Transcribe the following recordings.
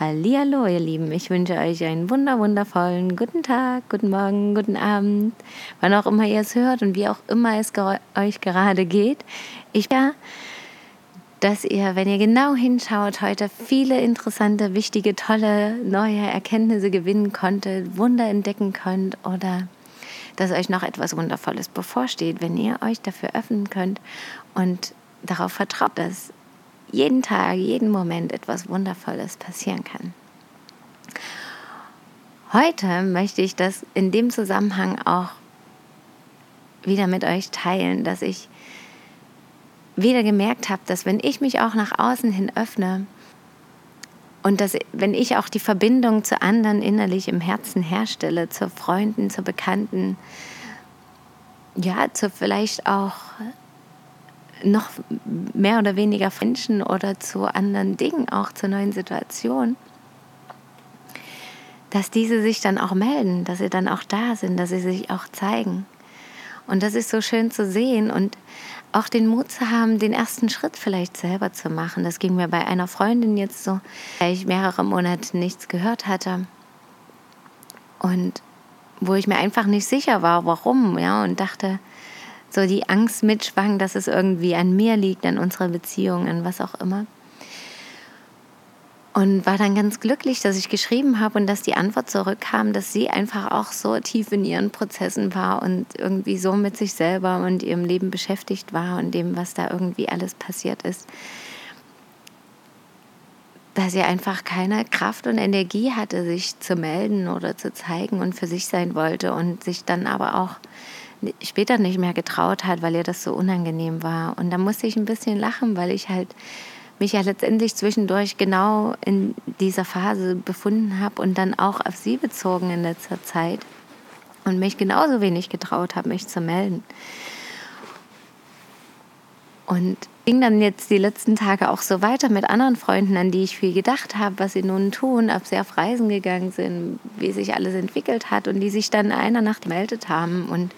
Hallihallo, ihr Lieben. Ich wünsche euch einen wunder wundervollen guten Tag, guten Morgen, guten Abend, wann auch immer ihr es hört und wie auch immer es euch gerade geht. Ich ja, dass ihr, wenn ihr genau hinschaut, heute viele interessante, wichtige, tolle, neue Erkenntnisse gewinnen konntet, Wunder entdecken könnt oder dass euch noch etwas Wundervolles bevorsteht, wenn ihr euch dafür öffnen könnt und darauf vertraut, dass jeden Tag, jeden Moment etwas Wundervolles passieren kann. Heute möchte ich das in dem Zusammenhang auch wieder mit euch teilen, dass ich wieder gemerkt habe, dass wenn ich mich auch nach außen hin öffne und dass wenn ich auch die Verbindung zu anderen innerlich im Herzen herstelle, zu Freunden, zu Bekannten, ja, zu vielleicht auch noch mehr oder weniger Menschen oder zu anderen Dingen, auch zu neuen Situationen, dass diese sich dann auch melden, dass sie dann auch da sind, dass sie sich auch zeigen. Und das ist so schön zu sehen und auch den Mut zu haben, den ersten Schritt vielleicht selber zu machen. Das ging mir bei einer Freundin jetzt so, weil ich mehrere Monate nichts gehört hatte. Und wo ich mir einfach nicht sicher war, warum, ja, und dachte, so die Angst mitschwang, dass es irgendwie an mir liegt, an unserer Beziehung, an was auch immer. Und war dann ganz glücklich, dass ich geschrieben habe und dass die Antwort zurückkam, dass sie einfach auch so tief in ihren Prozessen war und irgendwie so mit sich selber und ihrem Leben beschäftigt war und dem, was da irgendwie alles passiert ist, dass sie einfach keine Kraft und Energie hatte, sich zu melden oder zu zeigen und für sich sein wollte und sich dann aber auch später nicht mehr getraut hat, weil ihr das so unangenehm war. Und da musste ich ein bisschen lachen, weil ich halt mich ja letztendlich zwischendurch genau in dieser Phase befunden habe und dann auch auf sie bezogen in letzter Zeit und mich genauso wenig getraut habe, mich zu melden. Und ging dann jetzt die letzten Tage auch so weiter mit anderen Freunden, an die ich viel gedacht habe, was sie nun tun, ob sie auf Reisen gegangen sind, wie sich alles entwickelt hat und die sich dann einer Nacht gemeldet haben und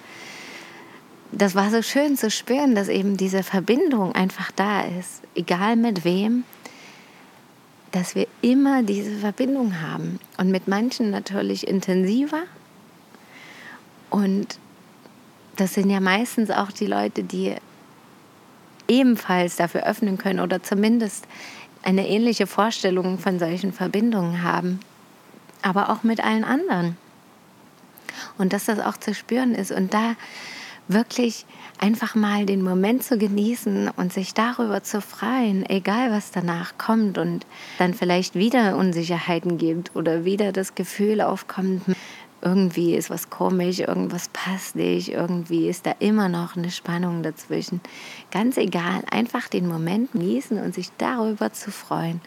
das war so schön zu spüren, dass eben diese Verbindung einfach da ist, egal mit wem, dass wir immer diese Verbindung haben und mit manchen natürlich intensiver und das sind ja meistens auch die Leute, die ebenfalls dafür öffnen können oder zumindest eine ähnliche Vorstellung von solchen Verbindungen haben, aber auch mit allen anderen. Und dass das auch zu spüren ist. Und da wirklich einfach mal den Moment zu genießen und sich darüber zu freuen, egal was danach kommt und dann vielleicht wieder Unsicherheiten gibt oder wieder das Gefühl aufkommt, irgendwie ist was komisch, irgendwas passt nicht, irgendwie ist da immer noch eine Spannung dazwischen. Ganz egal, einfach den Moment genießen und sich darüber zu freuen.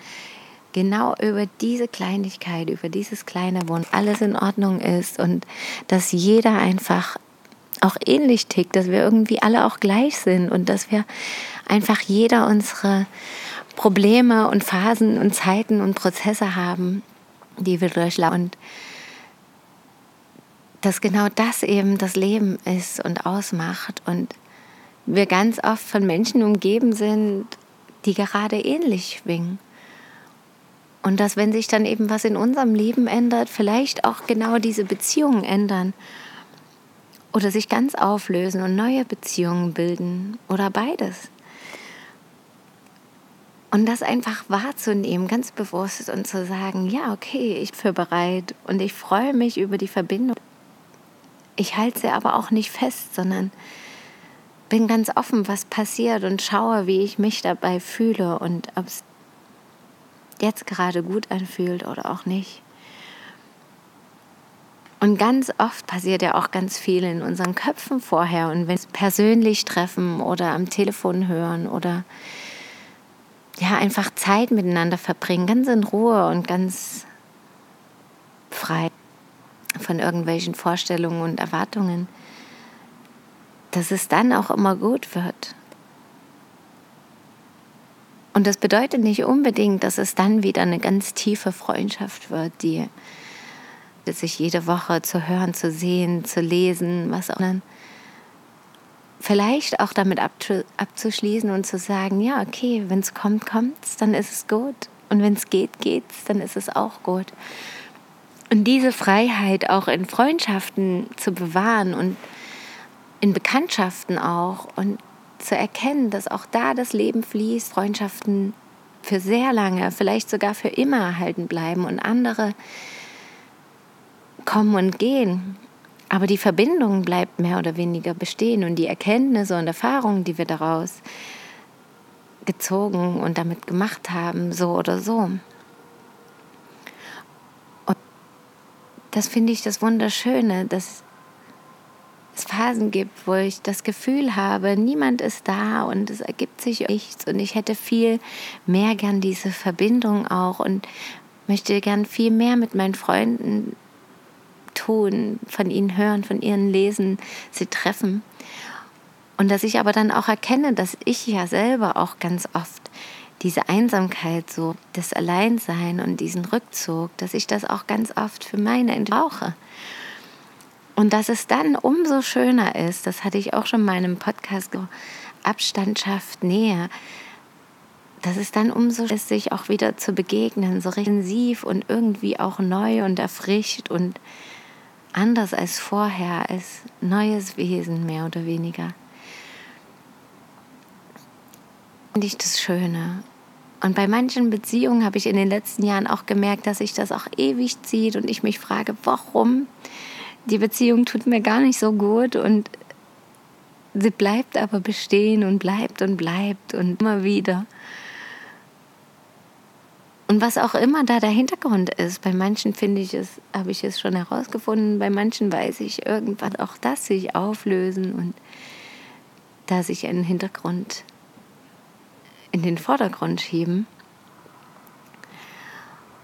Genau über diese Kleinigkeit, über dieses kleine Wund, alles in Ordnung ist und dass jeder einfach auch ähnlich tickt, dass wir irgendwie alle auch gleich sind und dass wir einfach jeder unsere Probleme und Phasen und Zeiten und Prozesse haben, die wir durchlaufen. Und dass genau das eben das Leben ist und ausmacht und wir ganz oft von Menschen umgeben sind, die gerade ähnlich schwingen. Und dass wenn sich dann eben was in unserem Leben ändert, vielleicht auch genau diese Beziehungen ändern oder sich ganz auflösen und neue Beziehungen bilden oder beides. Und das einfach wahrzunehmen, ganz bewusst und zu sagen, ja, okay, ich bin bereit und ich freue mich über die Verbindung. Ich halte sie aber auch nicht fest, sondern bin ganz offen, was passiert und schaue, wie ich mich dabei fühle und ob es jetzt gerade gut anfühlt oder auch nicht. Und ganz oft passiert ja auch ganz viel in unseren Köpfen vorher. Und wenn wir es persönlich treffen oder am Telefon hören oder ja, einfach Zeit miteinander verbringen, ganz in Ruhe und ganz frei, von irgendwelchen Vorstellungen und Erwartungen, dass es dann auch immer gut wird. Und das bedeutet nicht unbedingt, dass es dann wieder eine ganz tiefe Freundschaft wird, die sich jede Woche zu hören, zu sehen, zu lesen, was auch immer. Vielleicht auch damit abzuschließen und zu sagen, ja, okay, wenn es kommt, kommt es, dann ist es gut. Und wenn es geht, geht's, dann ist es auch gut. Und diese Freiheit auch in Freundschaften zu bewahren und in Bekanntschaften auch und zu erkennen, dass auch da das Leben fließt, Freundschaften für sehr lange, vielleicht sogar für immer erhalten bleiben und andere kommen und gehen. Aber die Verbindung bleibt mehr oder weniger bestehen und die Erkenntnisse und Erfahrungen, die wir daraus gezogen und damit gemacht haben, so oder so. Und das finde ich das Wunderschöne, dass es Phasen gibt, wo ich das Gefühl habe, niemand ist da und es ergibt sich nichts und ich hätte viel mehr gern diese Verbindung auch und möchte gern viel mehr mit meinen Freunden tun, von ihnen hören, von ihnen lesen, sie treffen. Und dass ich aber dann auch erkenne, dass ich ja selber auch ganz oft diese Einsamkeit, so das Alleinsein und diesen Rückzug, dass ich das auch ganz oft für meine brauche. Und dass es dann umso schöner ist, das hatte ich auch schon in meinem Podcast, Abstand schafft Nähe, dass es dann umso ist, sich auch wieder zu begegnen, so intensiv und irgendwie auch neu und erfrischt und anders als vorher, als neues Wesen mehr oder weniger. Finde ich das Schöne. Und bei manchen Beziehungen habe ich in den letzten Jahren auch gemerkt, dass sich das auch ewig zieht und ich mich frage, warum? Die Beziehung tut mir gar nicht so gut und sie bleibt aber bestehen und bleibt und bleibt und immer wieder. Und was auch immer da der Hintergrund ist, bei manchen finde ich es, habe ich es schon herausgefunden, bei manchen weiß ich irgendwann auch das sich auflösen und da sich ein Hintergrund in den Vordergrund schieben.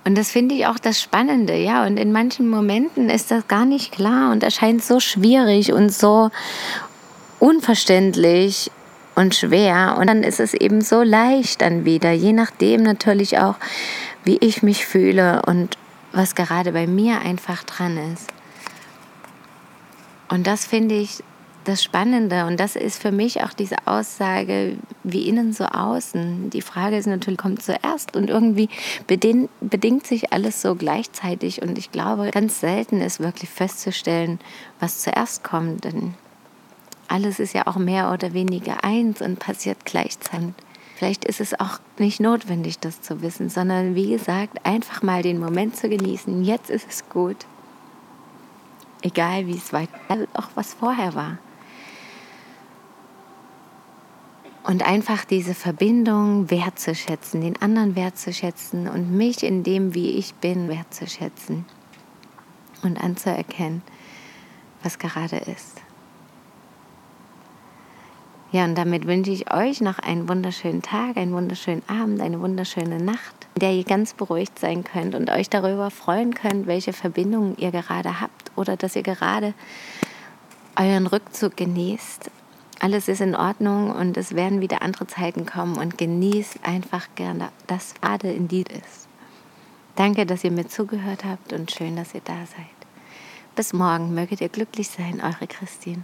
Und das finde ich auch das Spannende, ja. Und in manchen Momenten ist das gar nicht klar und erscheint so schwierig und so unverständlich und schwer. Und dann ist es eben so leicht dann wieder, je nachdem natürlich auch, wie ich mich fühle und was gerade bei mir einfach dran ist. Und das finde ich das Spannende und das ist für mich auch diese Aussage, wie innen so außen. Die Frage ist natürlich, kommt zuerst und irgendwie bedingt, bedingt sich alles so gleichzeitig und ich glaube, ganz selten ist wirklich festzustellen, was zuerst kommt, denn alles ist ja auch mehr oder weniger eins und passiert gleichzeitig. Vielleicht ist es auch nicht notwendig, das zu wissen, sondern wie gesagt, einfach mal den Moment zu genießen. Jetzt ist es gut. Egal wie es weiter, auch was vorher war. Und einfach diese Verbindung wertzuschätzen, den anderen wertzuschätzen und mich in dem, wie ich bin, wertzuschätzen und anzuerkennen, was gerade ist. Ja, und damit wünsche ich euch noch einen wunderschönen Tag, einen wunderschönen Abend, eine wunderschöne Nacht, in der ihr ganz beruhigt sein könnt und euch darüber freuen könnt, welche Verbindungen ihr gerade habt oder dass ihr gerade euren Rückzug genießt. Alles ist in Ordnung und es werden wieder andere Zeiten kommen und genießt einfach gerne das gerade in dir ist. Danke, dass ihr mir zugehört habt und schön, dass ihr da seid. Bis morgen möget ihr glücklich sein, eure Christine.